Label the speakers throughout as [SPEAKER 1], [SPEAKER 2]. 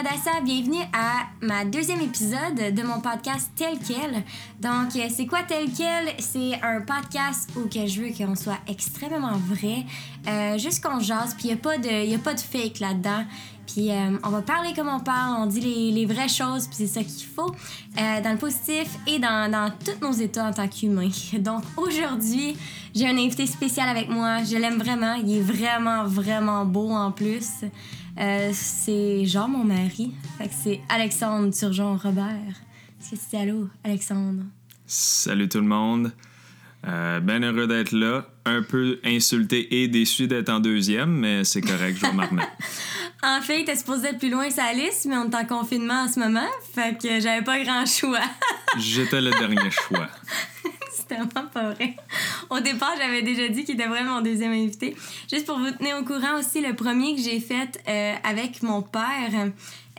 [SPEAKER 1] Bienvenue à ma deuxième épisode de mon podcast Tel Quel. Donc, euh, c'est quoi Tel Quel? C'est un podcast où je veux qu'on soit extrêmement vrai, euh, juste qu'on jase, puis il n'y a, pas de- a pas de fake là-dedans. Puis euh, on va parler comme on parle, on dit les, les vraies choses, puis c'est ça qu'il faut, dans le positif et dans, dans tous nos états en tant qu'humains. Donc aujourd'hui, j'ai un invité spécial avec moi. Je l'aime vraiment. Il est vraiment, vraiment beau en plus. Euh, c'est genre mon mari. Fait que c'est Alexandre Turgeon Robert. Est-ce que c'est allô, Alexandre?
[SPEAKER 2] Salut tout le monde. Euh, bien heureux d'être là. Un peu insulté et déçu d'être en deuxième, mais c'est correct, je vais m'en remettre.
[SPEAKER 1] En fait, t'es supposé être plus loin sa liste, mais on est en confinement en ce moment. Fait que j'avais pas grand choix.
[SPEAKER 2] J'étais le dernier choix.
[SPEAKER 1] C'est tellement pas vrai. Au départ, j'avais déjà dit qu'il était vraiment mon deuxième invité. Juste pour vous tenir au courant aussi, le premier que j'ai fait euh, avec mon père,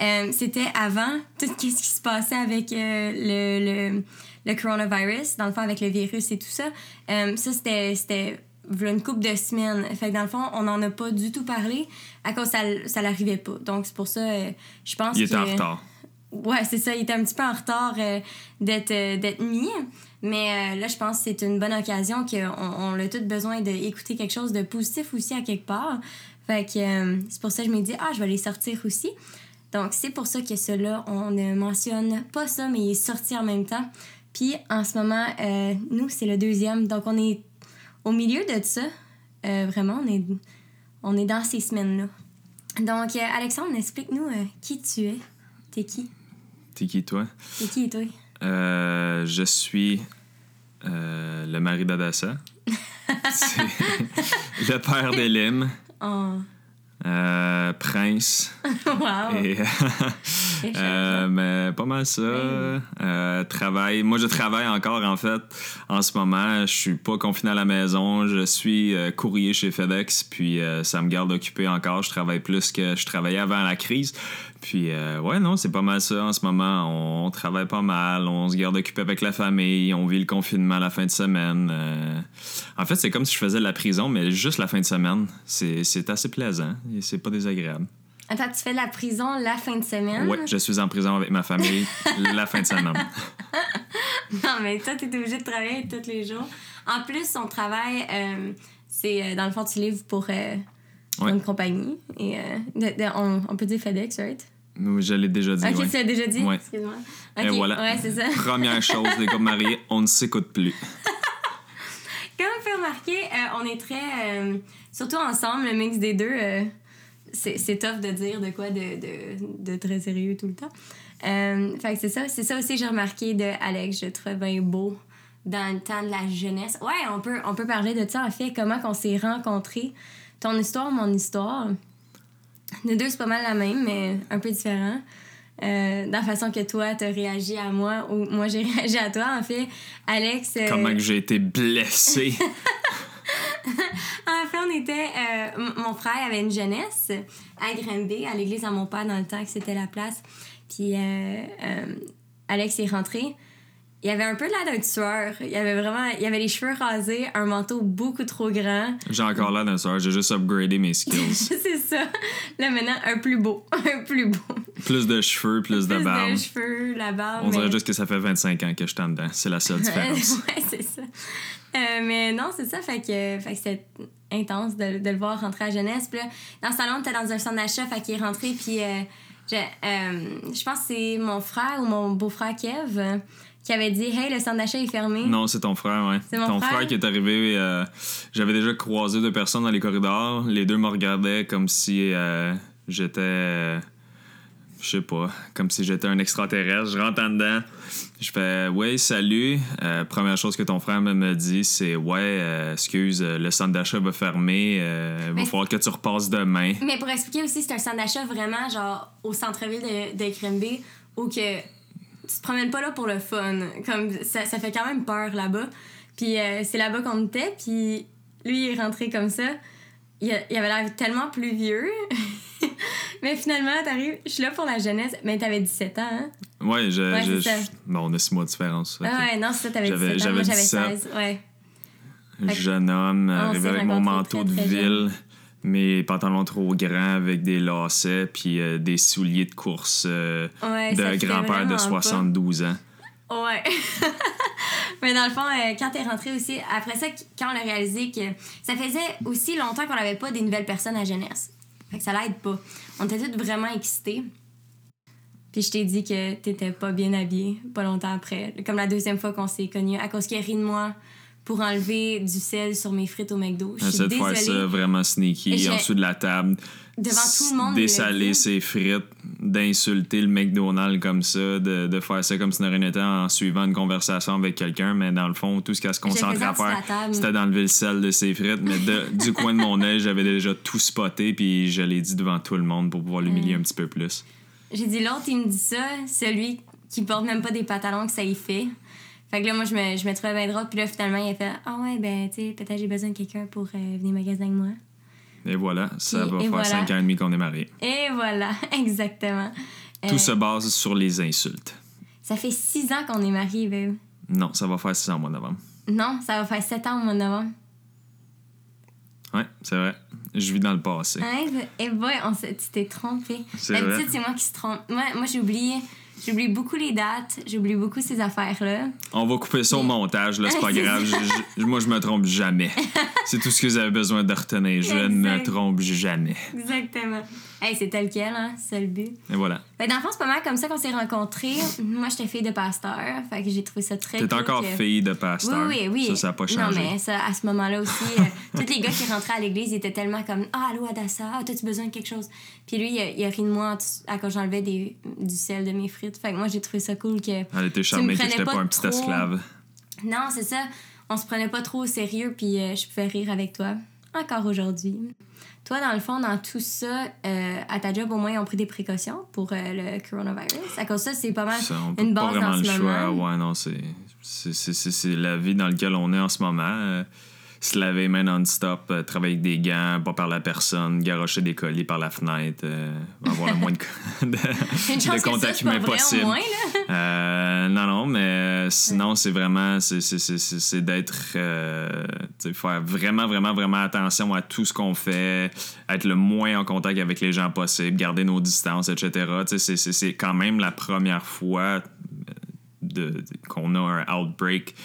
[SPEAKER 1] euh, c'était avant tout ce qui se passait avec euh, le, le, le coronavirus, dans le fond, avec le virus et tout ça. Ça, c'était une couple de semaines. Fait que dans le fond, on n'en a pas du tout parlé à cause ça, ça l'arrivait pas. Donc, c'est pour ça, je pense
[SPEAKER 2] Il était
[SPEAKER 1] que...
[SPEAKER 2] en retard.
[SPEAKER 1] Ouais, c'est ça. Il était un petit peu en retard euh, d'être euh, d'être mis. Mais euh, là, je pense que c'est une bonne occasion qu'on on a tous besoin d'écouter quelque chose de positif aussi à quelque part. Fait que c'est pour ça que je me dis, ah, je vais les sortir aussi. Donc, c'est pour ça que cela, on ne mentionne pas ça, mais il est sorti en même temps. Puis, en ce moment, nous, c'est le deuxième. Donc, on est au milieu de ça. Vraiment, on est, on est dans ces semaines-là. Donc, Alexandre, explique-nous qui tu es. T'es qui?
[SPEAKER 2] T'es qui, toi?
[SPEAKER 1] T'es qui, toi?
[SPEAKER 2] Euh, je suis euh, le mari d'Adassa. Le père d'Elim,
[SPEAKER 1] Oh,
[SPEAKER 2] euh, prince.
[SPEAKER 1] wow!
[SPEAKER 2] Et, euh, mais pas mal ça. Euh, travail. Moi, je travaille encore, en fait, en ce moment. Je suis pas confiné à la maison. Je suis euh, courrier chez FedEx, puis ça me garde occupé encore. Je travaille plus que je travaillais avant la crise. Puis, ouais, non, c'est pas mal ça en ce moment. On, travaille pas mal. On se garde occupé avec la famille. On vit le confinement la fin de semaine. En fait, c'est comme si je faisais de la prison, mais juste la fin de semaine. C'est c'est assez plaisant. et C'est pas désagréable.
[SPEAKER 1] Attends, tu fais la prison la fin de semaine?
[SPEAKER 2] Ouais, je suis en prison avec ma famille la fin de semaine.
[SPEAKER 1] Non, mais toi, t'es obligé de travailler tous les jours. En plus, son travail, euh, c'est, euh, dans le fond, tu livres pour, euh, pour
[SPEAKER 2] Ouais.
[SPEAKER 1] une compagnie. Et, euh, de- de- on, on peut dire FedEx, right?
[SPEAKER 2] Oui, Je l'ai déjà dit.
[SPEAKER 1] Ok,
[SPEAKER 2] ouais.
[SPEAKER 1] tu l'as déjà dit?
[SPEAKER 2] Ouais.
[SPEAKER 1] Excuse-moi.
[SPEAKER 2] Et
[SPEAKER 1] Ok,
[SPEAKER 2] voilà.
[SPEAKER 1] Ouais, c'est ça.
[SPEAKER 2] Première chose, les couples mariés, on ne s'écoute plus.
[SPEAKER 1] Comme vous pouvez remarquer, on est très. surtout ensemble, le mix des deux, c'est c'est tough de dire de quoi de, de, de très sérieux tout le temps. Euh, fait que c'est ça. C'est ça aussi que j'ai remarqué de Alex. Je trouve bien beau dans le temps de la jeunesse. Ouais, on peut, on peut parler de ça en fait. Comment qu'on s'est rencontrés. Ton histoire, mon histoire. Nous deux, c'est pas mal la même, mais un peu différent. Euh, dans la façon que toi, t'as réagi à moi ou moi, j'ai réagi à toi. En fait, Alex. euh,
[SPEAKER 2] Comment que j'ai été blessé.
[SPEAKER 1] En fait, on était. euh, mon frère avait une jeunesse à Granby, à l'église à mon père, dans le temps que c'était la place. Puis euh, euh, Alex est rentré. Il avait un peu l'air d'un tueur. Il avait vraiment. Il avait les cheveux rasés, un manteau beaucoup trop grand.
[SPEAKER 2] J'ai encore l'air d'un soir, j'ai juste upgradé mes skills.
[SPEAKER 1] C'est ça. Là, maintenant, un plus beau. Un plus beau.
[SPEAKER 2] Plus de cheveux, plus de
[SPEAKER 1] Plus
[SPEAKER 2] barbe.
[SPEAKER 1] de cheveux, la barbe.
[SPEAKER 2] On dirait
[SPEAKER 1] mais-
[SPEAKER 2] juste que ça fait 25 ans que je suis en dedans. C'est la seule différence.
[SPEAKER 1] ouais, c'est. Euh, mais non, c'est ça. Fait que, fait que c'était intense de, de le voir rentrer à jeunesse. Puis là, dans le salon, on était dans un centre d'achat. Fait qu'il est rentré. Puis euh, je, euh, je pense que c'est mon frère ou mon beau-frère Kev euh, qui avait dit Hey, le centre d'achat est fermé.
[SPEAKER 2] Non, c'est ton frère, ouais.
[SPEAKER 1] C'est mon
[SPEAKER 2] ton
[SPEAKER 1] frère?
[SPEAKER 2] frère qui est arrivé. euh, J'avais déjà croisé deux personnes dans les corridors. Les deux me regardaient comme si euh, j'étais. Je sais pas, comme si j'étais un extraterrestre. Je rentre en dedans. Je fais Oui, salut. Euh, première chose que ton frère me, dit, c'est Ouais, euh, excuse, euh, le centre d'achat va fermer. euh, Il va falloir que tu repasses demain.
[SPEAKER 1] Mais pour expliquer aussi, c'est un centre d'achat vraiment genre au centre-ville de, de Grimby où que tu te promènes pas là pour le fun. Comme ça, ça fait quand même peur là-bas. Puis c'est là-bas qu'on était. Puis lui, il est rentré comme ça. Il, avait l'air tellement plus vieux. mais finalement, t'arrives, je suis là pour la jeunesse. Mais t'avais 17 ans, hein?
[SPEAKER 2] Ouais, je,
[SPEAKER 1] Ouais,
[SPEAKER 2] je- je- bon, on a six mois de différence.
[SPEAKER 1] Ah ouais, non, c'est ça, t'avais
[SPEAKER 2] J'avais-
[SPEAKER 1] 17 ans.
[SPEAKER 2] J'avais
[SPEAKER 1] j'avais
[SPEAKER 2] 17.
[SPEAKER 1] 16. Ouais.
[SPEAKER 2] jeune homme, arrivé avec mon manteau
[SPEAKER 1] très,
[SPEAKER 2] de
[SPEAKER 1] très
[SPEAKER 2] ville, mes pantalons trop grands avec des lacets, puis euh, des souliers de course euh,
[SPEAKER 1] Ouais,
[SPEAKER 2] de grand-père de
[SPEAKER 1] vraiment pas.
[SPEAKER 2] 72 ans.
[SPEAKER 1] Ouais. Mais dans le fond, euh, quand t'es rentré aussi, après ça, quand on a réalisé que ça faisait aussi longtemps qu'on n'avait pas des nouvelles personnes à jeunesse. Fait que ça l'aide pas. On était tous vraiment excités. Puis je t'ai dit que t'étais pas bien habillé pas longtemps après. Comme la deuxième fois qu'on s'est connus, à cause qu'il a ri de moi pour enlever du sel sur mes frites au McDo. Je suis
[SPEAKER 2] de faire
[SPEAKER 1] désolée.
[SPEAKER 2] ça vraiment sneaky, en dessous de la table.
[SPEAKER 1] Devant tout le monde,
[SPEAKER 2] Dessaler ses frites, d'insulter le McDonald's comme ça, de, de faire ça comme si de rien n'était en suivant une conversation avec quelqu'un, mais dans le fond, tout ce qu'elle se concentrait à faire, c'était d'enlever le sel de ses frites. Mais de- du coin de mon œil, j'avais déjà tout spoté, puis je l'ai dit devant tout le monde pour pouvoir l'humilier un petit peu plus.
[SPEAKER 1] J'ai dit l'autre, il me dit ça, celui qui porte même pas des pantalons que ça y fait. Fait que là, moi, je me, je me trouvais bien drôle. Puis là, finalement, il a fait Ah ouais, ben, tu sais, peut-être j'ai besoin de quelqu'un pour euh, venir magasiner avec moi.
[SPEAKER 2] Et voilà, ça
[SPEAKER 1] Puis-
[SPEAKER 2] va faire
[SPEAKER 1] voilà.
[SPEAKER 2] cinq ans et demi qu'on est mariés.
[SPEAKER 1] Et voilà, exactement. Euh,
[SPEAKER 2] Tout se base sur les insultes.
[SPEAKER 1] Ça fait six ans qu'on est mariés, babe.
[SPEAKER 2] Non, ça va faire six ans au mois de novembre.
[SPEAKER 1] Non, ça va faire sept ans au mois de novembre.
[SPEAKER 2] Ouais, c'est vrai. Je vis dans le passé.
[SPEAKER 1] Hein, et boy, on s'est- tu t'es trompé.
[SPEAKER 2] C'est
[SPEAKER 1] D'habitude,
[SPEAKER 2] vrai.
[SPEAKER 1] c'est moi qui se trompe. Moi, moi j'ai oublié. J'oublie beaucoup les dates, j'oublie beaucoup ces affaires-là.
[SPEAKER 2] On va couper ça au montage, là, c'est pas grave. Je- je- moi, je me trompe jamais. C'est tout ce que vous avez besoin de retenir. Je ne me trompe jamais.
[SPEAKER 1] Exactement. Hey, c'est tel quel, hein, c'est le but.
[SPEAKER 2] Et voilà.
[SPEAKER 1] Ben, dans le fond, c'est pas mal comme ça qu'on s'est rencontrés. Moi, j'étais fille de pasteur, fait que j'ai trouvé ça très
[SPEAKER 2] T'es
[SPEAKER 1] cool
[SPEAKER 2] encore
[SPEAKER 1] que-
[SPEAKER 2] fille de pasteur.
[SPEAKER 1] Oui, oui, oui.
[SPEAKER 2] Ça, ça n'a pas
[SPEAKER 1] Non,
[SPEAKER 2] changé.
[SPEAKER 1] mais ça, à ce moment-là aussi, euh, tous les gars qui rentraient à l'église, ils étaient tellement comme Ah, allô, Adassa, ah, t'as-tu besoin de quelque chose? Puis lui, il a, il a ri de moi à quand j'enlevais des- du sel de mes frites. Fait que moi, j'ai trouvé ça cool que.
[SPEAKER 2] Elle était charmée que j'étais
[SPEAKER 1] pas
[SPEAKER 2] pas un petit
[SPEAKER 1] trop.
[SPEAKER 2] esclave.
[SPEAKER 1] Non, c'est ça. On se prenait pas trop au sérieux, puis euh, je pouvais rire avec toi. Encore aujourd'hui. Toi, dans le fond, dans tout ça, euh, à ta job, au moins, ils ont pris des précautions pour euh, le coronavirus. À cause de ça, c'est pas mal
[SPEAKER 2] Ça, on
[SPEAKER 1] une
[SPEAKER 2] pas
[SPEAKER 1] base
[SPEAKER 2] vraiment
[SPEAKER 1] en
[SPEAKER 2] le choix. Ouais, non, c'est, la vie dans laquelle on est en ce moment. Se laver les mains non-stop, euh, travailler avec des gants, pas parler à personne, garocher des colis par la fenêtre, euh, avoir le moins de, de,
[SPEAKER 1] Une chance
[SPEAKER 2] de
[SPEAKER 1] que ça,
[SPEAKER 2] contact humain possible.
[SPEAKER 1] moins.
[SPEAKER 2] Euh, non, non, mais sinon, c'est vraiment, c'est, d'être, faire vraiment, vraiment, vraiment attention à tout ce qu'on fait, être le moins en contact avec les gens possible, garder nos distances, etc. C'est, c'est, c'est quand même la première fois qu'on a un outbreak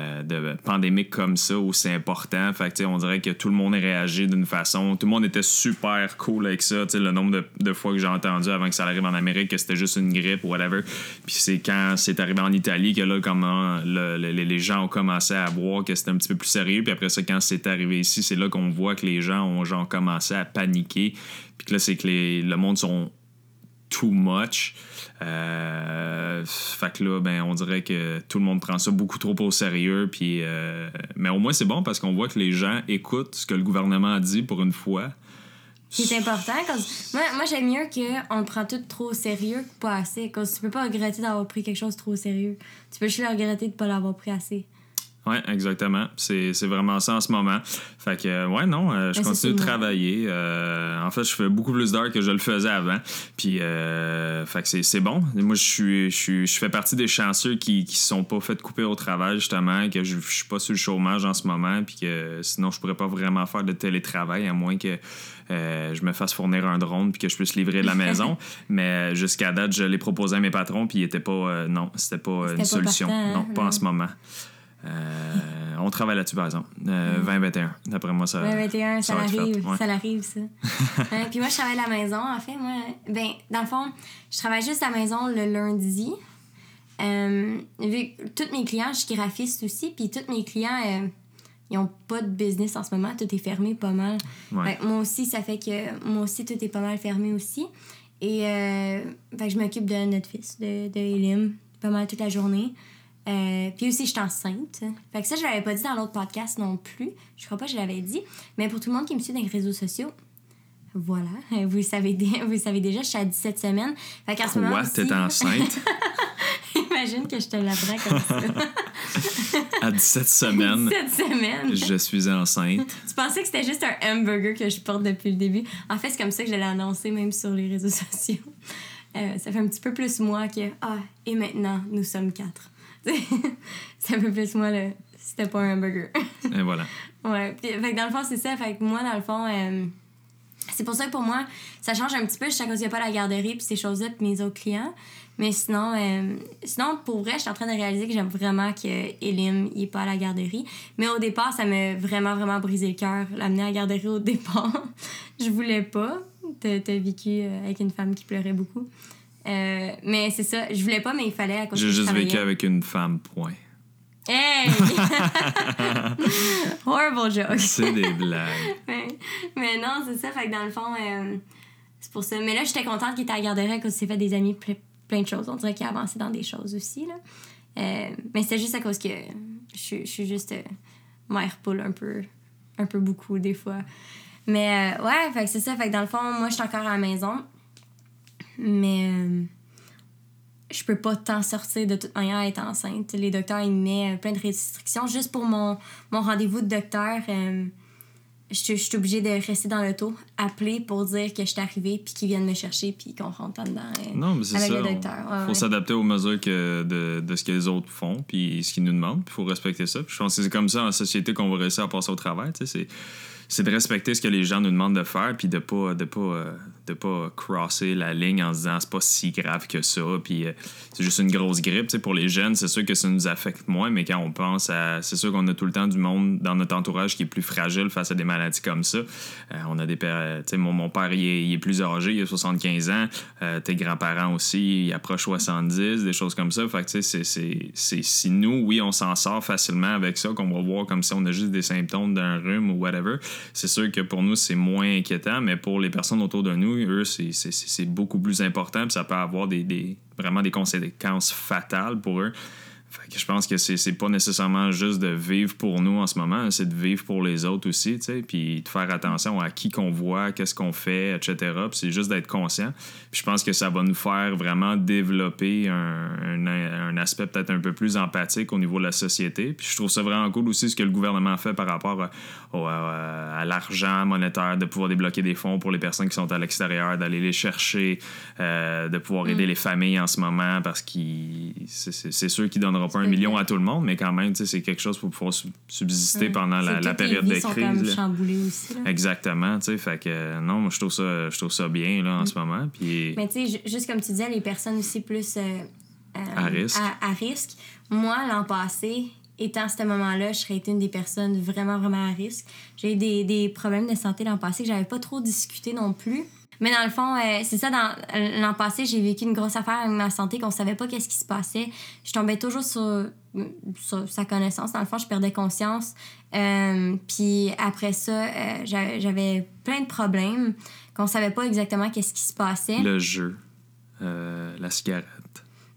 [SPEAKER 2] euh, de pandémique comme ça où c'est important. Fait on dirait que tout le monde a réagi d'une façon. Tout le monde était super cool avec ça. Le nombre de, fois que j'ai entendu avant que ça arrive en Amérique que c'était juste une grippe ou whatever. Puis c'est quand c'est arrivé en Italie que là, comment le- le- les gens ont commencé à voir que c'était un petit peu plus sérieux. Puis après ça, quand c'est arrivé ici, c'est là qu'on voit que les gens ont genre commencé à paniquer. Puis que là, c'est que le monde sont too much. Euh, fait que là, ben, on dirait que tout le monde prend ça beaucoup trop au sérieux. Puis, euh, mais au moins, c'est bon parce qu'on voit que les gens écoutent ce que le gouvernement a dit pour une fois.
[SPEAKER 1] C'est important. Cause moi, moi j'aime mieux qu'on prend tout trop au sérieux que pas assez. Cause tu peux pas regretter d'avoir pris quelque chose trop au sérieux. Tu peux juste regretter de pas l'avoir pris assez.
[SPEAKER 2] Oui, exactement. C'est vraiment ça en ce moment. Fait que, euh, ouais, non, euh, je
[SPEAKER 1] Ben,
[SPEAKER 2] continue de travailler. Euh, en fait, je fais beaucoup plus d'heures que je le faisais avant. Puis, euh, fait que c'est- bon. Moi, je suis, je suis, je fais partie des chanceux qui se sont pas fait couper au travail, justement, que je, je suis pas sur le chômage en ce moment, puis que sinon, je pourrais pas vraiment faire de télétravail, à moins que euh, je me fasse fournir un drone puis que je puisse livrer de la maison. Mais jusqu'à date, je l'ai proposé à mes patrons, puis ils étaient pas. euh, non, c'était pas une
[SPEAKER 1] pas
[SPEAKER 2] solution.
[SPEAKER 1] partant, hein?
[SPEAKER 2] non, pas en ce moment. Euh, on travaille là-dessus, par exemple. Euh, 2021. D'après moi, ça.
[SPEAKER 1] Ouais, 21, ça,
[SPEAKER 2] ouais.
[SPEAKER 1] Ça l'arrive, ça. Hein, puis moi, je travaille à la maison. En fait, moi, ben, dans le fond, je travaille juste à la maison le lundi. Euh, vu que tous mes clients, je suis graphiste aussi, puis tous mes clients, euh, ils ont pas de business en ce moment. Tout est fermé pas mal.
[SPEAKER 2] Ouais.
[SPEAKER 1] Moi aussi, ça fait que moi aussi, tout est pas mal fermé aussi. Et euh, je m'occupe de notre fils, de, de Elim, pas mal toute la journée. Euh, puis aussi, je suis enceinte. Fait que ça, je l'avais pas dit dans l'autre podcast non plus. Je crois pas que je l'avais dit. Mais pour tout le monde qui me suit dans les réseaux sociaux, voilà. Vous le savez, vous le savez déjà, je suis à 17 semaines. Fait qu'en ce moment.
[SPEAKER 2] Quoi? T'es enceinte?
[SPEAKER 1] Imagine que je te l'apprends comme ça.
[SPEAKER 2] à 17 semaines.
[SPEAKER 1] 17 semaines.
[SPEAKER 2] Je suis enceinte.
[SPEAKER 1] Tu pensais que c'était juste un hamburger que je porte depuis le début? En fait, c'est comme ça que je l'ai annoncé même sur les réseaux sociaux. Euh, ça fait un petit peu plus moi que Ah, et maintenant, nous sommes quatre. C'est un peu plus moi, le c'était pas un hamburger.
[SPEAKER 2] Et voilà.
[SPEAKER 1] ouais. Puis, fait que dans le fond, c'est ça. Fait que moi, dans le fond, euh, c'est pour ça que pour moi, ça change un petit peu. Je sais qu'il n'y a pas la garderie puis ces choses-là puis mes autres clients. Mais sinon, euh, sinon pour vrai, je suis en train de réaliser que j'aime vraiment que Elim n'est pas à la garderie. Mais au départ, ça m'a vraiment, vraiment brisé le cœur, l'amener à la garderie au départ. je voulais pas. T'as as vécu euh, avec une femme qui pleurait beaucoup. Euh, mais c'est ça, je voulais pas, mais il fallait à
[SPEAKER 2] cause J'ai juste vécu avec une femme, point.
[SPEAKER 1] Hey! Horrible joke.
[SPEAKER 2] C'est des blagues.
[SPEAKER 1] mais, non, c'est ça. Fait que dans le fond, c'est pour ça. Mais là, j'étais contente qu'il était à la garderie qu'il s'est fait des amis plein de choses. On dirait qu'il a avancé dans des choses aussi. Là. Euh, mais c'est juste à cause que je, suis juste euh, mère poule un peu, un peu beaucoup des fois. Mais euh, ouais, fait c'est ça. Fait que dans le fond, moi, je suis encore à la maison. Mais je peux pas tant sortir de toute manière à être enceinte. Les docteurs, ils mettent plein de restrictions. Juste pour mon, mon rendez-vous de docteur, je, suis obligée de rester dans l'auto, appeler pour dire que je suis arrivée, puis qu'ils viennent me chercher, puis qu'on rentre dedans euh, non, mais avec ça, le docteur.
[SPEAKER 2] Il faut s'adapter aux mesures que de, de, ce que les autres font, puis ce qu'ils nous demandent, puis il faut respecter ça. je pense que c'est comme ça en société qu'on va réussir à passer au travail. C'est de respecter ce que les gens nous demandent de faire, puis de pas, de pas euh, de pas crosser la ligne en se disant c'est pas si grave que ça, puis euh, c'est juste une grosse grippe. pour les jeunes, c'est sûr que ça nous affecte moins, mais quand on pense à. C'est sûr qu'on a tout le temps du monde dans notre entourage qui est plus fragile face à des maladies comme ça. Euh, on a des pères. Mon, mon père, il est, plus âgé, il a 75 ans. Euh, tes grands-parents aussi, ils approchent 70, des choses comme ça. Fait que, c'est, c'est, si nous, oui, on s'en sort facilement avec ça, qu'on va voir comme si on a juste des symptômes d'un rhume ou whatever, c'est sûr que pour nous, c'est moins inquiétant, mais pour les personnes autour de nous, eux, c'est beaucoup plus important, puis ça peut avoir des, vraiment des conséquences fatales pour eux je pense que c'est pas nécessairement juste de vivre pour nous en ce moment, c'est de vivre pour les autres aussi, tu sais, puis de faire attention à qui qu'on voit, qu'est-ce qu'on fait, etc. C'est juste d'être conscient. Puis je pense que ça va nous faire vraiment développer un, un, aspect peut-être un peu plus empathique au niveau de la société. Puis je trouve ça vraiment cool aussi ce que le gouvernement fait par rapport à, l'argent monétaire, de pouvoir débloquer des fonds pour les personnes qui sont à l'extérieur, d'aller les chercher, euh, de pouvoir aider mm. les familles en ce moment parce que c'est sûr qu'ils donneront pas un million à tout le monde, mais quand même, c'est quelque chose pour pouvoir subsister pendant la, période de crise.
[SPEAKER 1] Sont aussi,
[SPEAKER 2] Exactement, tu sais, fait que non, moi, je trouve ça, je trouve ça bien là, en mm. ce moment. Puis...
[SPEAKER 1] Mais tu sais, juste comme tu disais, les personnes aussi plus euh,
[SPEAKER 2] euh, à risque.
[SPEAKER 1] À, risque. Moi, l'an passé, étant à ce moment-là, je serais été une des personnes vraiment, vraiment à risque. J'ai eu des, des problèmes de santé l'an passé que j'avais pas trop discuté non plus. Mais dans le fond, euh, c'est ça, dans l'an passé, j'ai vécu une grosse affaire avec ma santé, qu'on savait pas qu'est-ce qui se passait. Je tombais toujours sur, sa connaissance. Dans le fond, je perdais conscience. Euh, puis après ça, euh, j'avais plein de problèmes qu'on savait pas exactement qu'est-ce qui se passait.
[SPEAKER 2] Le jeu, la cigarette.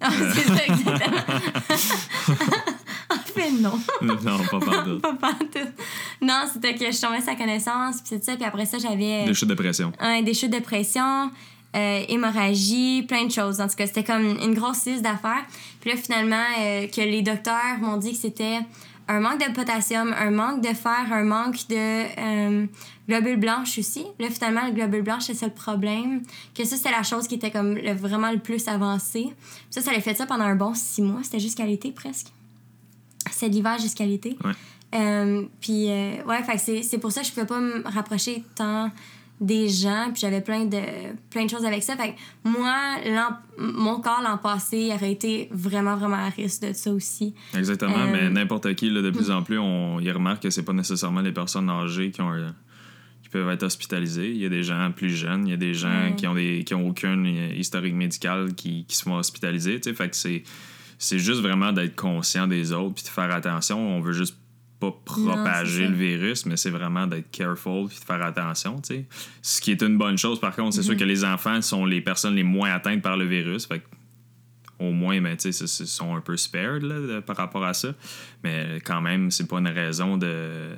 [SPEAKER 1] Ah, c'est ça, exactement. non?
[SPEAKER 2] non, pas partout.
[SPEAKER 1] pas Non, c'était que je tombais sa connaissance, puis ça. Puis après ça, j'avais.
[SPEAKER 2] Des chutes de pression.
[SPEAKER 1] des chutes de pression, euh, hémorragie, plein de choses. En tout cas, c'était comme une grosse liste d'affaires. Puis là, finalement, euh, que les docteurs m'ont dit que c'était un manque de potassium, un manque de fer, un manque de euh, globules blanches aussi. Là, finalement, le globule blanche, c'est ça le problème. Que ça, c'était la chose qui était comme vraiment le plus avancée. Ça, ça allait fait ça pendant un bon six mois. C'était jusqu'à l'été presque c'est l'hiver jusqu'à l'été. Euh, puis, euh, ouais, c'est pour ça que je pouvais pas me rapprocher tant des gens, puis j'avais plein de, plein de choses avec ça. Fait moi, mon corps l'an passé aurait été vraiment, vraiment à risque de ça aussi.
[SPEAKER 2] Exactement, mais euh, n'importe qui, là, de plus en plus, on y remarque que c'est pas nécessairement les personnes âgées qui ont qui peuvent être hospitalisées. Il y a des gens plus jeunes, il y a des gens qui ont des qui ont aucun historique médical qui, qui se font hospitaliser. Fait que c'est c'est juste vraiment d'être conscient des autres puis de faire attention. On veut juste pas propager le virus, mais c'est vraiment d'être careful puis de faire attention, tu sais. Ce qui est une bonne chose, par contre, c'est sûr mhm. que les enfants sont les personnes les moins atteintes par le virus. Fait au moins, ben, tu sais, sont un peu spared là, par rapport à ça. Mais quand même, c'est pas une raison de,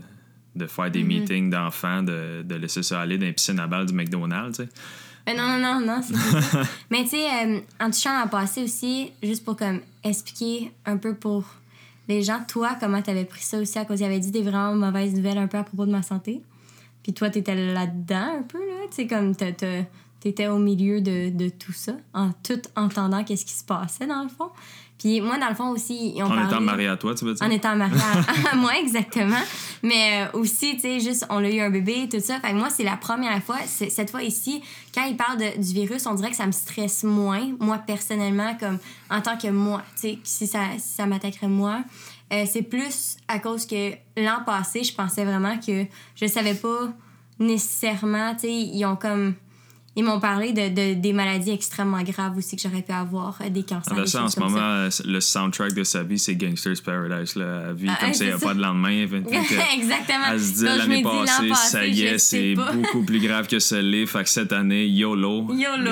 [SPEAKER 2] de faire des mhm. meetings d'enfants, de, de, laisser ça aller dans les piscines à balles du McDonald's, tu sais.
[SPEAKER 1] Euh, non, non, non, non, c'est Mais tu sais, euh, en touchant à passer aussi, juste pour comme expliquer un peu pour les gens, toi, comment t'avais pris ça aussi à cause qu'il avait dit des vraiment mauvaises nouvelles un peu à propos de ma santé. Puis toi, t'étais là-dedans un peu, là. Tu sais, comme t'es tu étais au milieu de, de, tout ça, en tout entendant qu'est-ce qui se passait dans le fond. Puis moi, dans le fond aussi,
[SPEAKER 2] ils ont En étant marié à toi, tu veux dire?
[SPEAKER 1] En étant marié à, moi, exactement. Mais euh, aussi, tu sais, juste, on a eu un bébé, tout ça. Fait que moi, c'est la première fois, cette fois ici, quand il parle du virus, on dirait que ça me stresse moins, moi, personnellement, comme en tant que moi, tu sais, si ça, si ça m'attaquerait moi. Euh, c'est plus à cause que l'an passé, je pensais vraiment que je savais pas nécessairement, tu sais, ils ont comme ils m'ont parlé de, des maladies extrêmement graves aussi que j'aurais pu avoir, euh, des cancers.
[SPEAKER 2] Ah ben ça, en ce moment, euh, le soundtrack de sa vie, c'est Gangster's Paradise. Là. Elle vit ah, comme s'il n'y a pas de lendemain.
[SPEAKER 1] Exactement.
[SPEAKER 2] Elle se dit l'année passée, ça y est, c'est beaucoup plus grave que ce livre. Fait que cette année, YOLO.
[SPEAKER 1] YOLO.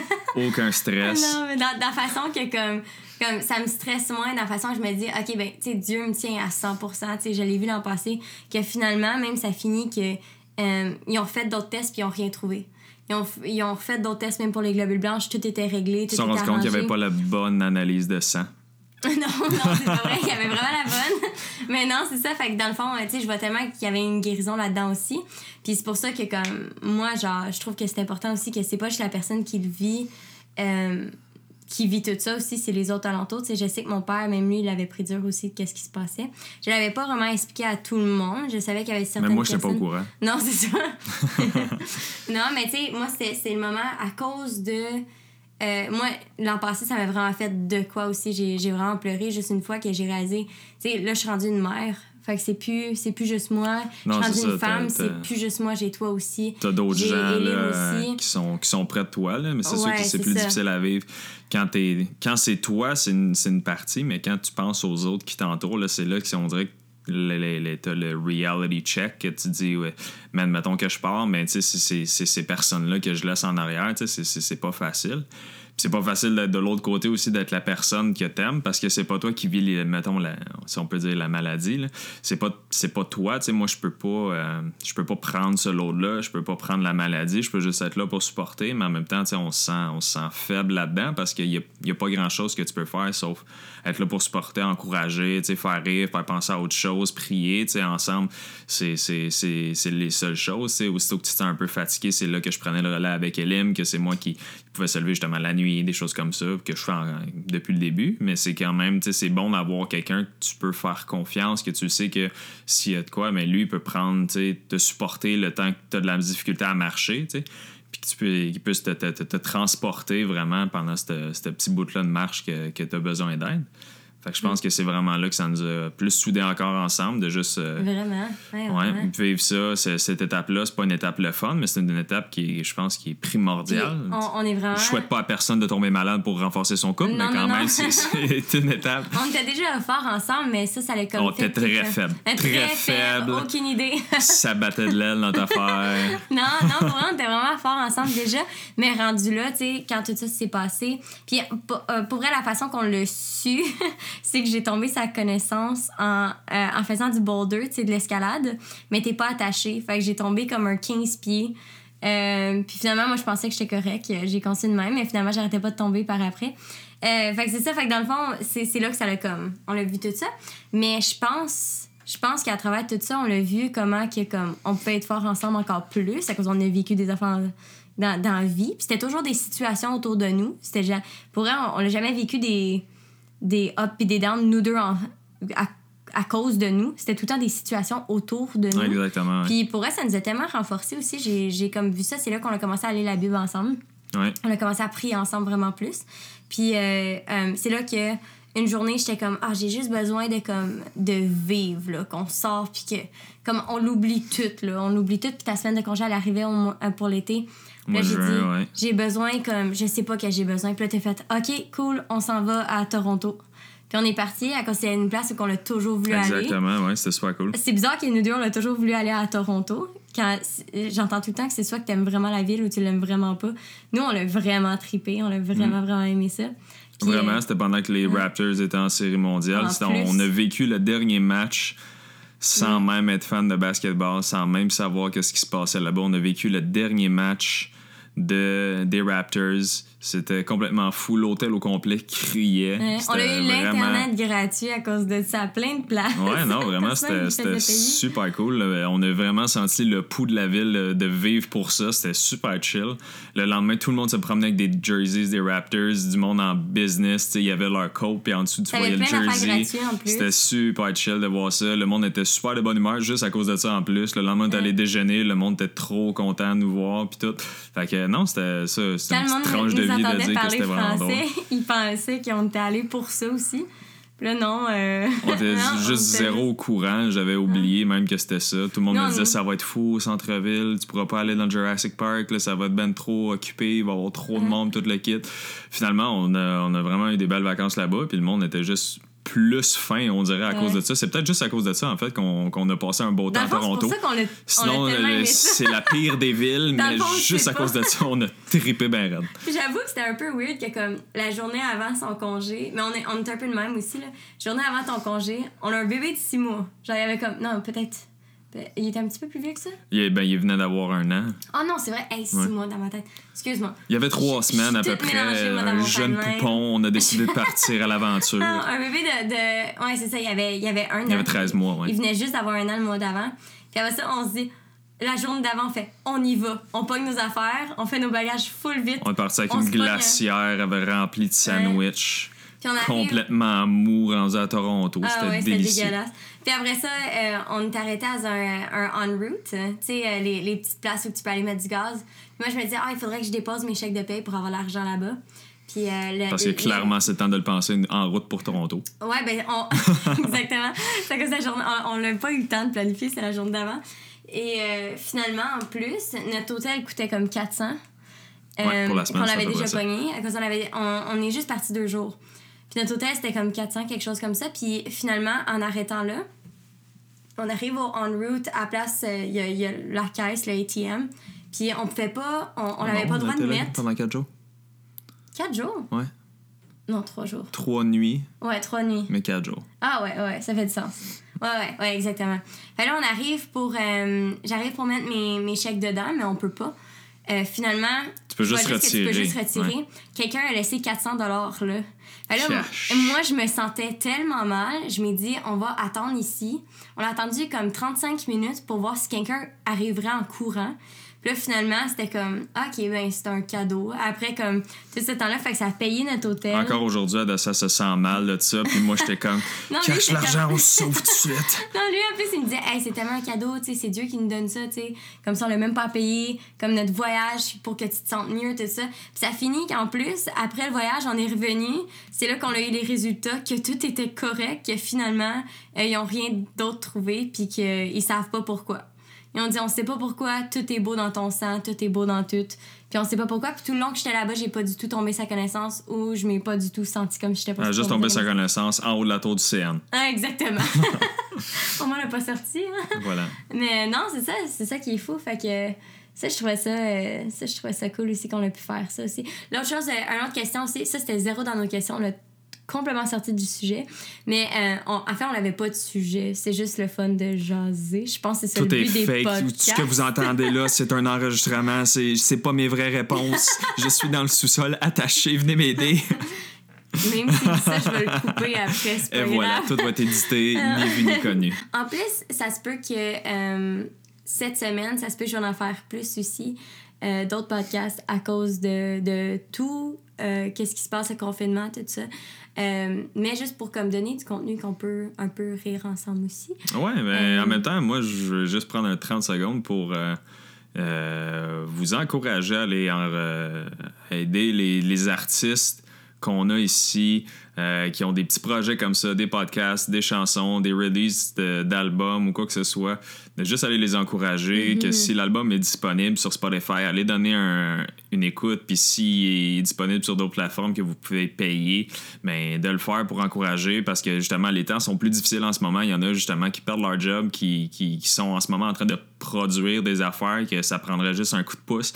[SPEAKER 2] aucun stress.
[SPEAKER 1] non, mais dans, la façon que comme comme ça me stresse moins dans la façon que je me dis ok ben tu sais Dieu me tient à 100% tu sais je l'ai vu l'an passé que finalement même ça finit que euh, ils ont fait d'autres tests puis ils ont rien trouvé ils ont, ils ont fait d'autres tests même pour les globules blanches, tout était réglé. Tout
[SPEAKER 2] ils se sont rendus compte qu'il n'y avait pas la bonne analyse de sang?
[SPEAKER 1] non, non, c'est pas vrai, il y avait vraiment la bonne. Mais non, c'est ça. Fait que dans le fond, tu sais, je vois tellement qu'il y avait une guérison là-dedans aussi. Puis c'est pour ça que, comme, moi, genre, je trouve que c'est important aussi que c'est pas juste la personne qui le vit. Euh, qui vit tout ça aussi, c'est les autres alentours. Tu sais, je sais que mon père, même lui, il avait pris dur aussi de qu'est-ce qui se passait. Je l'avais pas vraiment expliqué à tout le monde. Je savais qu'il y avait certaines
[SPEAKER 2] Mais moi, je n'étais pas au courant.
[SPEAKER 1] Non, c'est ça. non, mais tu sais, moi, c'est le moment à cause de... Euh, moi, l'an passé, ça m'a vraiment fait de quoi aussi. J'ai vraiment pleuré juste une fois que j'ai réalisé... Tu sais, là, je suis rendue une mère. Fait que c'est plus, c'est plus juste moi. Non, je suis une femme, c'est plus juste moi, j'ai toi aussi.
[SPEAKER 2] T'as d'autres gens là, qui, sont, qui sont près de toi, là, mais c'est sûr que c'est plus difficile à vivre. Quand, quand c'est toi, c'est une, une, partie, mais quand tu penses aux autres qui t'entourent, c'est là qu'on dirait que le, le, reality check que tu dis, ouais, man, mettons que je pars, mais c'est ces personnes-là que je laisse en arrière, c'est pas facile c'est pas facile d'être de l'autre côté aussi, d'être la personne que t'aimes parce que c'est pas toi qui vis, les, mettons, si on peut dire la maladie. C'est pas, c'est pas toi. sais moi, je peux pas euh, je peux pas prendre ce load-là, je peux pas prendre la maladie, je peux juste être là pour supporter, mais en même temps, on se, sent, on se sent faible là-dedans parce qu'il y a, y a, pas grand-chose que tu peux faire sauf être là pour supporter, encourager, faire rire, faire penser à autre chose, prier ensemble. C'est, c'est, c'est, c'est les seules choses. Aussitôt que tu te sens un peu fatigué, c'est là que je prenais le relais avec Elim, que c'est moi qui pouvais se lever justement la nuit des choses comme ça, que je fais depuis le début. Mais c'est quand même, tu sais, c'est bon d'avoir quelqu'un que tu peux faire confiance, que tu sais que s'il y a de quoi, mais lui, il peut prendre, tu sais, te supporter le temps que tu as de la difficulté à marcher, tu sais. Puis que tu peux, qu'il puisse te, te, transporter vraiment pendant ce petit bout-là de marche que, que tu as besoin d'aide. Fait que je pense que c'est vraiment là que ça nous a plus soudés encore ensemble, de juste.
[SPEAKER 1] Euh, vraiment. Ouais,
[SPEAKER 2] ouais, vivre ça, cette étape-là, c'est pas une étape le fun, mais c'est une étape qui, je pense, qui est primordiale.
[SPEAKER 1] On, est vraiment.
[SPEAKER 2] Je souhaite pas à personne de tomber malade pour renforcer son couple, mais quand même, c'est une étape.
[SPEAKER 1] On était déjà fort ensemble, mais ça, ça allait comme.
[SPEAKER 2] On était très faible. Très, faible.
[SPEAKER 1] Aucune idée.
[SPEAKER 2] ça battait de l'aile dans ta affaire.
[SPEAKER 1] non, non, on était vraiment fort ensemble déjà, mais rendu là, tu sais, quand tout ça s'est passé. Puis euh, pour vrai, la façon qu'on l'a su, c'est que j'ai tombé sa connaissance en, euh, en faisant du boulder, tu sais, de l'escalade, mais t'es pas attaché. Fait que j'ai tombé comme un 15 pieds. Euh, puis finalement, moi, je pensais que j'étais correct. J'ai continué de même, mais finalement, j'arrêtais pas de tomber par après. Euh, fait que c'est ça. Fait que dans le fond, c'est là que ça l'a comme... On l'a vu tout ça. Mais je pense... Je pense qu'à travers tout ça, on l'a vu comment que, comme, on peut être fort ensemble encore plus à cause qu'on a vécu des affaires dans, dans la vie. Puis c'était toujours des situations autour de nous. C'était pour vrai, on, on l'a jamais vécu des des ups et des downs, nous deux, à, à, cause de nous. C'était tout le temps des situations autour de nous.
[SPEAKER 2] exactement.
[SPEAKER 1] Puis pour elle, ça nous a tellement renforcés aussi. J'ai comme vu ça, c'est là qu'on a commencé à aller la Bible ensemble. On a commencé à prier ensemble vraiment plus. Puis euh, euh, c'est là que une journée, j'étais comme ah, j'ai juste besoin de comme de vivre là, qu'on sort puis que comme on l'oublie tout là, on l'oublie tout puis ta semaine de congé elle arrivait euh, pour l'été. Là, j'ai dit, j'ai besoin comme, je sais pas que j'ai besoin. Puis là, t'as fait, OK, cool, on s'en va à Toronto. Puis on est parti à cause c'est une place où on a toujours voulu
[SPEAKER 2] aller.
[SPEAKER 1] Exactement,
[SPEAKER 2] ouais, c'était super cool.
[SPEAKER 1] C'est bizarre que nous deux, on a toujours voulu aller à Toronto. Quand j'entends tout le temps que c'est soit que t'aimes vraiment la ville ou tu l'aimes vraiment pas. Nous, on l'a vraiment tripé, on l'a vraiment, mm. vraiment aimé ça.
[SPEAKER 2] vraiment, euh, c'était pendant que les Raptors étaient en série mondiale. on a vécu le dernier match sans mm. même être fan de basketball, sans même savoir qu'est-ce qui se passait là-bas. On a vécu le dernier match de, des Raptors C'était complètement fou. L'hôtel au complet criait.
[SPEAKER 1] Ouais, on a eu
[SPEAKER 2] vraiment-
[SPEAKER 1] l'Internet gratuit à cause de ça, plein de places.
[SPEAKER 2] Ouais, non, vraiment, c'était super cool. On a vraiment senti le pouls de la ville euh, de vivre pour ça. C'était super chill. Le lendemain, tout le monde se promenait avec des jerseys des Raptors, du monde en business. Il y avait leur coat, puis en dessous, tu voyais le jersey. C'était super chill de voir ça. Le monde était super de bonne humeur juste à cause de ça en plus. Le lendemain, est allé déjeuner. Le monde était trop content de nous voir, puis tout. Fait que non, c'était ça. C'était une petite tranche de vie
[SPEAKER 1] entendait parler français, ils pensaient qu'on était allés pour ça aussi. Puis là, non. euh,
[SPEAKER 2] On était
[SPEAKER 1] non, on
[SPEAKER 2] juste
[SPEAKER 1] était
[SPEAKER 2] zéro au courant. J'avais oublié même que c'était ça. Tout le monde
[SPEAKER 1] Non,
[SPEAKER 2] me disait ça va être fou au centre-ville. Tu pourras pas aller dans Jurassic Park. Là, ça va être ben trop occupé. Il va y avoir trop de monde, tout le kit. Finalement, on a, on a vraiment eu des belles vacances là-bas. Puis le monde était juste plus fin, on dirait, à
[SPEAKER 1] Ouais.
[SPEAKER 2] cause de ça. C'est peut-être juste à cause de ça, en fait, qu'on a passé un beau temps à Toronto.
[SPEAKER 1] pour ça
[SPEAKER 2] Sinon, c'est la pire des villes, mais
[SPEAKER 1] fond,
[SPEAKER 2] juste à cause de ça, on a trippé ben raide.
[SPEAKER 1] J'avoue que c'était un peu weird que comme la journée avant son congé, mais on est, on est un peu de même aussi là. Journée avant ton congé, on a un bébé de 6 mois. Genre il y avait comme non peut-être peut- il était un petit peu plus vieux que ça?
[SPEAKER 2] Il, ben, il venait d'avoir un an.
[SPEAKER 1] Oh non c'est vrai, hey 6
[SPEAKER 2] Ouais.
[SPEAKER 1] mois dans ma tête. Excuse-moi.
[SPEAKER 2] Il y avait trois
[SPEAKER 1] Je-
[SPEAKER 2] semaines à peu près. Un jeune poupon. On a décidé de partir à l'aventure.
[SPEAKER 1] Un bébé de, de... ouais c'est ça, il y avait il y avait un an.
[SPEAKER 2] Il y avait 13 mois, ouais.
[SPEAKER 1] Il venait juste d'avoir un an le mois d'avant. Puis après ça on se dit la journée d'avant on fait on y va, on pogne nos affaires, on fait nos bagages full vite.
[SPEAKER 2] On est parti avec
[SPEAKER 1] On
[SPEAKER 2] une
[SPEAKER 1] pogne,
[SPEAKER 2] glacière avait remplie de sandwichs.
[SPEAKER 1] On
[SPEAKER 2] Complètement mou, rendu à Toronto.
[SPEAKER 1] Ah
[SPEAKER 2] c'était
[SPEAKER 1] ouais, c'était
[SPEAKER 2] délicieux.
[SPEAKER 1] dégueulasse. Puis après ça, euh, on est arrêté à un, un en route, hein, tu sais, euh, les, les petites places où tu peux aller mettre du gaz. Puis moi, je me disais, ah, il faudrait que je dépose mes chèques de paye pour avoir l'argent là-bas. Puis euh, le-
[SPEAKER 2] Parce que
[SPEAKER 1] le-
[SPEAKER 2] clairement, c'est temps de le penser en route pour Toronto.
[SPEAKER 1] Ouais, ben, on... exactement. C'est que la journée, on on n'a pas eu le temps de planifier, c'est la journée d'avant. Et euh, finalement, en plus, notre hôtel coûtait comme 400.
[SPEAKER 2] Ouais, pour la semaine,
[SPEAKER 1] qu'on avait déjà pogné. À cause on, avait, on, on est juste parti deux jours. Puis notre hôtel, c'était comme 400, quelque chose comme ça. Puis finalement, en arrêtant là, on arrive au en route. À la place, euh, il y, a, il y a la caisse, le ATM. Puis on pouvait pas, on on n'avait
[SPEAKER 2] Non,
[SPEAKER 1] pas le droit de mettre.
[SPEAKER 2] Pendant 4 jours.
[SPEAKER 1] Quatre jours?
[SPEAKER 2] Ouais.
[SPEAKER 1] Non, trois jours.
[SPEAKER 2] 3 nuits,
[SPEAKER 1] Ouais, trois nuits.
[SPEAKER 2] mais 4 jours.
[SPEAKER 1] Ah ouais, ouais, ça fait du sens. Ouais, ouais, ouais, exactement. Fait là, on arrive pour... euh, J'arrive pour mettre mes, mes chèques dedans, mais on peut pas. Euh, finalement...
[SPEAKER 2] Tu peux juste
[SPEAKER 1] que tu peux
[SPEAKER 2] retirer.
[SPEAKER 1] juste retirer. Quelqu'un a laissé 400 dollars là. Fait là,
[SPEAKER 2] Cash.
[SPEAKER 1] moi, moi, je me sentais tellement mal. Je m'ai dit, on va attendre ici. On a attendu comme 35 minutes pour voir si quelqu'un arriverait en courant. Là, finalement, c'était comme, Ah, OK, ben, c'est un cadeau. Après, comme, tout ce temps-là, fait que ça a payé notre hôtel.
[SPEAKER 2] Encore aujourd'hui, Adassa se sent mal de ça. Puis moi, j'étais comme,
[SPEAKER 1] Non,
[SPEAKER 2] cache l'argent,
[SPEAKER 1] comme-
[SPEAKER 2] on se sauve tout de suite.
[SPEAKER 1] Non, lui, en plus, il me disait, hey, c'est tellement un cadeau, tu sais, c'est Dieu qui nous donne ça, tu sais. Comme ça, on l'a même pas payé, comme notre voyage pour que tu te sentes mieux, tout ça. Puis ça finit qu'en plus, après le voyage, on est revenu. C'est là qu'on a eu les résultats, que tout était correct, que finalement, euh, ils ont rien d'autre trouvé, puis qu'ils savent pas pourquoi. Ils ont dit, on sait pas pourquoi, tout est beau dans ton sang, tout est beau dans tout. Puis on sait pas pourquoi, puis tout le long que j'étais là-bas, j'ai pas du tout tombé sa connaissance ou je m'ai pas du tout senti comme j'étais pas
[SPEAKER 2] Elle a juste tombé sa connaissance en haut de la tour du CN.
[SPEAKER 1] Ah, exactement. on m'en a pas sorti, hein.
[SPEAKER 2] Voilà.
[SPEAKER 1] Mais non, c'est ça, c'est ça qui est fou. Fait que ça, je trouvais ça, euh, ça, je trouvais ça cool aussi qu'on a pu faire ça aussi. L'autre chose, euh, une autre question aussi, ça c'était zéro dans nos questions, on l'a complètement sorti du sujet. Mais euh, on, en fait, on n'avait pas de sujet. C'est juste le fun de jaser. Je pense que c'est ça
[SPEAKER 2] Tout
[SPEAKER 1] le
[SPEAKER 2] est
[SPEAKER 1] but des
[SPEAKER 2] fake. Tout
[SPEAKER 1] podcasts.
[SPEAKER 2] ce que vous entendez là, c'est un enregistrement. C'est c'est pas mes vraies réponses. Je suis dans le sous-sol attaché. Venez m'aider.
[SPEAKER 1] Même si ça, je vais le couper après.
[SPEAKER 2] Et voilà, tout va être édité, ni vu ni connu.
[SPEAKER 1] En plus, ça se peut que euh, cette semaine, ça se peut que je vais en faire plus aussi. euh, d'autres podcasts à cause de, de tout, euh, qu'est-ce qui se passe, le confinement, tout ça. Euh, mais juste pour comme donner du contenu qu'on peut un peu rire ensemble aussi.
[SPEAKER 2] Ouais, mais
[SPEAKER 1] Euh,
[SPEAKER 2] en même temps, moi, je veux juste prendre un 30 secondes pour euh, euh, vous encourager à aller en, euh, aider les, les artistes qu'on a ici, euh, qui ont des petits projets comme ça, des podcasts, des chansons, des releases d'albums ou quoi que ce soit, de juste aller les encourager, que si l'album est disponible sur Spotify, allez donner un- une écoute, puis s'il est disponible sur d'autres plateformes que vous pouvez payer, ben, de le faire pour encourager, parce que justement, les temps sont plus difficiles en ce moment. Il y en a justement qui perdent leur job, qui, qui, qui sont en ce moment en train de produire des affaires, que ça prendrait juste un coup de pouce.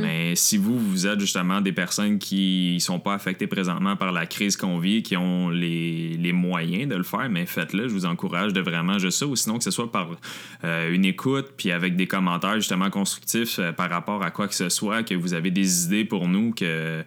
[SPEAKER 2] Mais si vous, vous êtes justement des personnes qui sont pas affectées présentement par la crise qu'on vit, qui ont les, les moyens de le faire, mais faites-le. Je vous encourage de vraiment juste ça, ou sinon que ce soit par euh, une écoute, puis avec des commentaires justement constructifs euh, par rapport à quoi que ce soit, que vous avez des idées pour nous, que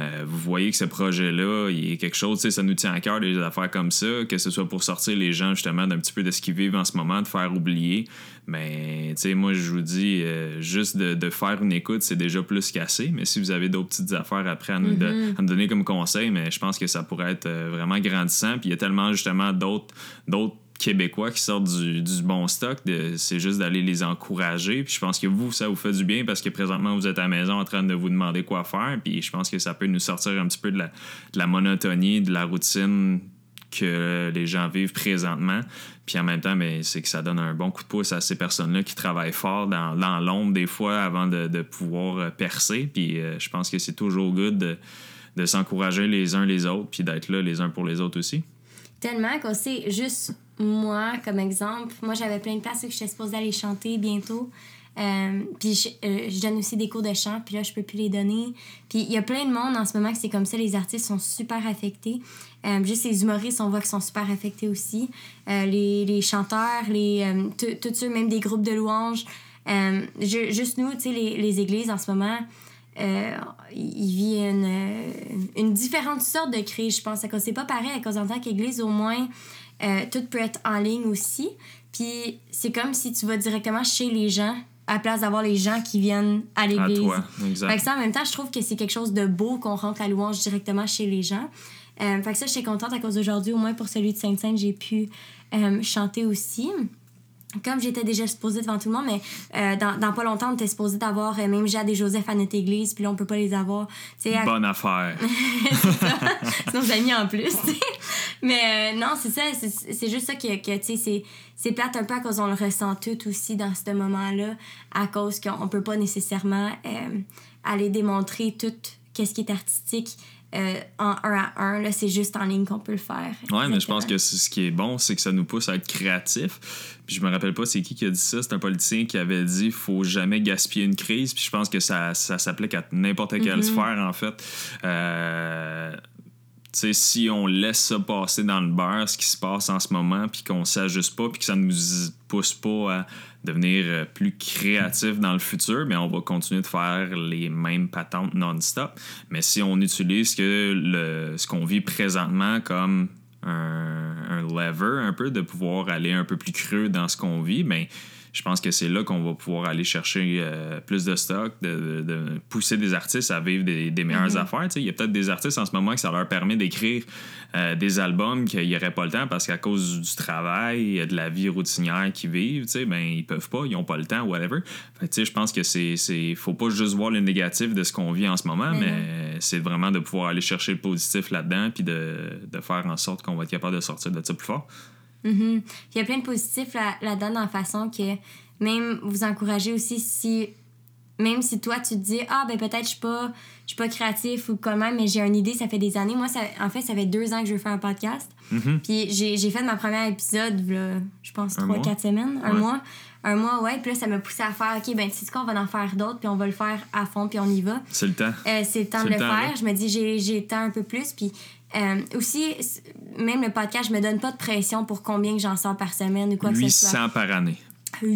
[SPEAKER 2] euh, vous voyez que ce projet-là, il est quelque chose, ça nous tient à cœur des affaires comme ça, que ce soit pour sortir les gens justement d'un petit peu de ce qu'ils vivent en ce moment, de faire oublier. Mais moi, je vous dis, euh, juste de, faire une écoute, c'est déjà plus qu'assez. Mais si vous avez d'autres petites affaires après à nous, mm-hmm. à nous, donner comme conseil, mais je pense que ça pourrait être vraiment grandissant. Puis il y a tellement justement d'autres québécois qui sortent du, bon stock, c'est juste d'aller les encourager. Puis je pense que vous, ça vous fait du bien parce que présentement, vous êtes à la maison en train de vous demander quoi faire. Puis je pense que ça peut nous sortir un petit peu de la, monotonie, de la routine que les gens vivent présentement. Puis en même temps, mais c'est que ça donne un bon coup de pouce à ces personnes-là qui travaillent fort dans, l'ombre des fois avant de, pouvoir euh, percer. Puis euh, je pense que c'est toujours good de, de s'encourager les uns les autres, puis d'être là les uns pour les autres aussi.
[SPEAKER 1] Tellement qu'on sait juste moi, comme exemple, moi j'avais plein de places que j'étais supposée aller chanter bientôt. Euh, puis euh, je, donne aussi des cours de chant, puis là je peux plus les donner. Puis il y a plein de monde en ce moment que c'est comme ça, les artistes sont super affectés. Euh, juste les humoristes, on voit qu'ils sont super affectés aussi. les, les, chanteurs, les tous ceux, même des groupes de louanges. juste nous, tu sais, les, les, églises en ce moment, ils vivent une, une différente sorte de crise, je pense. C'est pas pareil à cause en tant qu'église, au moins euh, tout peut être en ligne aussi. Puis c'est comme si tu vas directement chez les gens à la place d'avoir les gens qui viennent à l'église. À toi, exact. Fait que ça, en même temps, je trouve que c'est quelque chose de beau qu'on rentre la louange directement chez les gens. Euh, fait que ça, j'étais contente à cause d'aujourd'hui, au moins pour celui de Sainte-Sainte, j'ai pu euh, chanter aussi comme j'étais déjà supposée devant tout le monde, mais euh, dans, dans, pas longtemps, on était supposé d'avoir euh, même Jade et Joseph à notre église, puis là, on peut pas les avoir.
[SPEAKER 2] Bonne affaire.
[SPEAKER 1] c'est ça. Sinon, j'ai mis en plus. mais euh, non, c'est ça. C'est juste ça que, que tu sais, c'est plate un peu à cause on le ressent tout aussi dans ce moment-là, à cause qu'on peut pas nécessairement aller démontrer tout qu'est-ce qui est artistique euh, en un à un. C'est juste en ligne qu'on peut le faire.
[SPEAKER 2] Oui, mais je pense que ce qui est bon, c'est que ça nous pousse à être créatifs. Puis je me rappelle pas c'est qui qui a dit ça. C'est un politicien qui avait dit faut jamais gaspiller une crise. Puis je pense que ça, ça s'applique à n'importe quelle mm-hmm. sphère, en fait. Euh, sais, si on laisse ça passer dans le beurre, ce qui se passe en ce moment, puis qu'on s'ajuste pas, puis que ça ne nous pousse pas à devenir euh, plus créatif dans le futur, mais on va continuer de faire les mêmes patentes non-stop. Mais si on utilise que ce qu'on vit présentement comme un, lever un peu, de pouvoir aller un peu plus creux dans ce qu'on vit, bien, je pense que c'est là qu'on va pouvoir aller chercher euh, plus de stock, de, pousser des artistes à vivre des, meilleures mm-hmm. affaires. Il y a peut-être des artistes en ce moment que ça leur permet d'écrire euh, des albums qu'il n'y aurait pas le temps parce qu'à cause du travail, de la vie routinière qu'ils vivent, ben, ils peuvent pas, ils n'ont pas le temps, whatever. je pense que c'est. faut pas juste voir le négatif de ce qu'on vit en ce moment, mais, c'est vraiment de pouvoir aller chercher le positif là-dedans puis de, de faire en sorte qu'on va être capable de sortir de ça plus fort.
[SPEAKER 1] Mm-hmm. Il y a plein de positifs là-dedans dans la façon que même vous encouragez aussi si même si toi tu te dis ah ben peut-être je suis pas je suis pas créatif ou comment mais j'ai une idée ça fait des années. Moi ça en fait ça fait deux ans que je veux faire un podcast. Mm-hmm. puis j'ai fait ma première épisode je pense trois quatre semaines un mois. Un mois ouais. Puis là ça m'a poussé à faire ok ben tu sais quoi on va en faire d'autres puis on va le faire à fond puis on y va.
[SPEAKER 2] C'est le temps.
[SPEAKER 1] Euh, c'est le temps de le, faire. je me dis j'ai le temps un peu plus puis euh, aussi, même le podcast, je me donne pas de pression pour combien que j'en sors par semaine ou quoi que ce soit. 800
[SPEAKER 2] par année.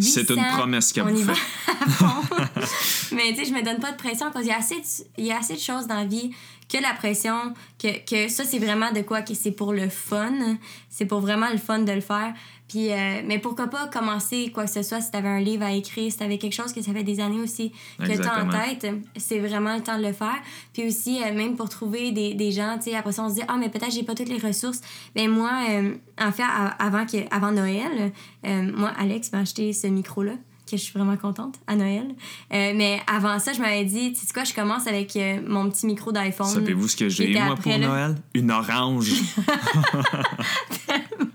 [SPEAKER 2] C'est une promesse qu'elle vous fait.
[SPEAKER 1] Mais tu sais, je me donne pas de pression parce qu'il y a assez de, il y a assez de choses dans la vie que la pression, que, que ça, c'est vraiment de quoi que c'est pour le fun. C'est pour vraiment le fun de le faire. Puis, euh, mais pourquoi pas commencer quoi que ce soit si tu avais un livre à écrire, si tu avais quelque chose que ça fait des années aussi que tu as en tête, c'est vraiment le temps de le faire. Puis aussi, euh, même pour trouver des, des gens, tu sais, après ça, on se dit, ah, mais peut-être j'ai pas toutes les ressources. Mais moi, euh, en fait, avant, que, avant Noël, moi, Alex m'a acheté ce micro-là que je suis vraiment contente à Noël. mais avant ça, je m'avais dit, tu sais quoi, je commence avec mon petit micro d'iPhone.
[SPEAKER 2] Savez-vous ce que j'ai, moi, pour Noël? Une orange.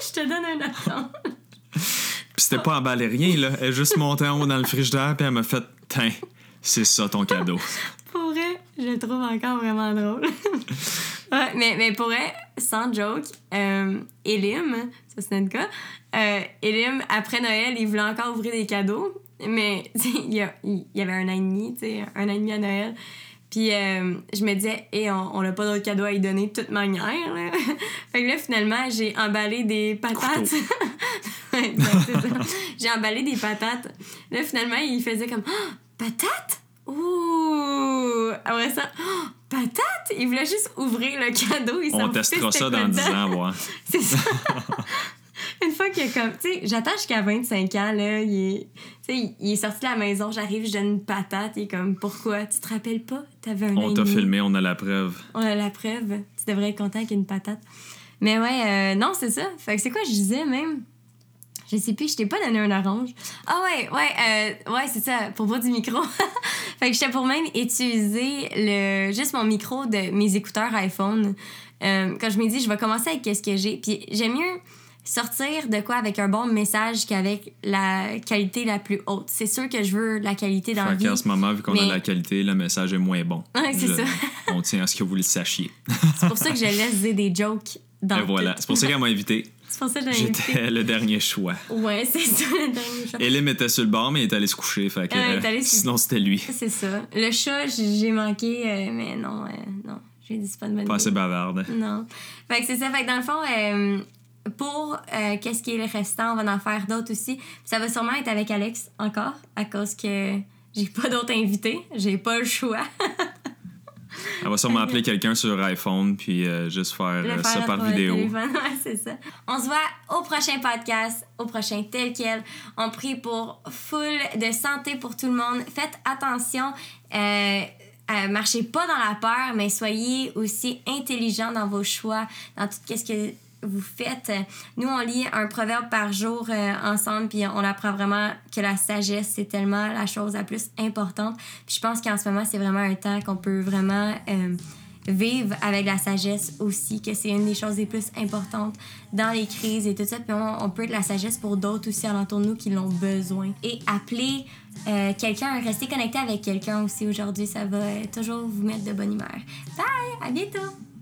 [SPEAKER 1] je te donne un attente.
[SPEAKER 2] Puis c'était pas emballé rien, là. Elle est juste montée en haut dans le frigidaire, puis elle m'a fait Tiens, c'est ça ton cadeau.
[SPEAKER 1] pour vrai, je le trouve encore vraiment drôle. ouais, mais, mais pour vrai, sans joke, euh, Elim, ça c'est notre cas, euh, Elim, après Noël, il voulait encore ouvrir des cadeaux, mais il y, il y avait un an et demi, tu sais, un an et demi à Noël. Puis euh, je me disais, et on n'a pas d'autre cadeau à y donner de toute manière. fait que là, finalement, j'ai emballé des patates. j'ai emballé des patates. Là, finalement, il faisait comme, oh, patates? Ouh! Après ça, oh, patate! Il voulait juste ouvrir le cadeau. Il
[SPEAKER 2] On testera ça dans 10 ans, ouais.
[SPEAKER 1] C'est ça. Une fois qu'il a comme. Tu sais, j'attends jusqu'à 25 ans, là. Il est, il est sorti de la maison, j'arrive, je donne une patate. Il est comme, pourquoi? Tu te rappelles pas? T'avais un
[SPEAKER 2] On t'a filmé, on a la preuve.
[SPEAKER 1] On a la preuve. Tu devrais être content qu'il y ait une patate. Mais ouais, euh, non, c'est ça. Fait que c'est quoi je disais même? Je sais plus, je t'ai pas donné un orange. Ah ouais, ouais, euh, ouais, c'est ça, pour voir du micro. fait que j'étais pour même utiliser le, juste mon micro de mes écouteurs iPhone. Euh, quand je me dis, je vais commencer avec qu'est-ce que j'ai. Puis j'aime mieux sortir de quoi avec un bon message qu'avec la qualité la plus haute. C'est sûr que je veux la qualité dans la vie.
[SPEAKER 2] En ce moment, vu qu'on a la qualité, le message est moins bon.
[SPEAKER 1] Ouais, c'est ça.
[SPEAKER 2] on tient à ce que vous le sachiez.
[SPEAKER 1] c'est pour ça que je laisse des jokes dans
[SPEAKER 2] Et voilà, c'est pour ça qu'elle m'a invité.
[SPEAKER 1] C'est pour ça que
[SPEAKER 2] J'étais le dernier choix.
[SPEAKER 1] Ouais, c'est ça, le dernier choix.
[SPEAKER 2] Elim était sur le bord, mais il est allé se coucher. Fait que, euh, sinon, c'était lui.
[SPEAKER 1] C'est ça. Le chat, j'ai manqué, euh, mais non, euh, non. J'ai dit, c'est pas de bonne
[SPEAKER 2] Pas assez bavarde.
[SPEAKER 1] Non. Fait que c'est ça. Fait que dans le fond, pour qu'est-ce qui est le restant, on va en faire d'autres aussi. Ça va sûrement être avec Alex encore, à cause que j'ai pas d'autres invités. J'ai pas le choix.
[SPEAKER 2] Elle va sûrement appeler quelqu'un sur iPhone puis euh, juste faire, euh, ça par vidéo.
[SPEAKER 1] c'est ça. On se voit au prochain podcast, au prochain tel quel. On prie pour full de santé pour tout le monde. Faites attention. Euh, marchez pas dans la peur, mais soyez aussi intelligents dans vos choix, dans tout ce que vous faites. Nous, on lit un proverbe par jour euh, ensemble, puis on apprend vraiment que la sagesse, c'est tellement la chose la plus importante. Puis je pense qu'en ce moment, c'est vraiment un temps qu'on peut vraiment euh, vivre avec la sagesse aussi, que c'est une des choses les plus importantes dans les crises et tout ça. Puis on, peut être la sagesse pour d'autres aussi alentour de nous qui l'ont besoin. Et appeler euh, quelqu'un, rester connecté avec quelqu'un aussi aujourd'hui, ça va toujours vous mettre de bonne humeur. Bye! À bientôt!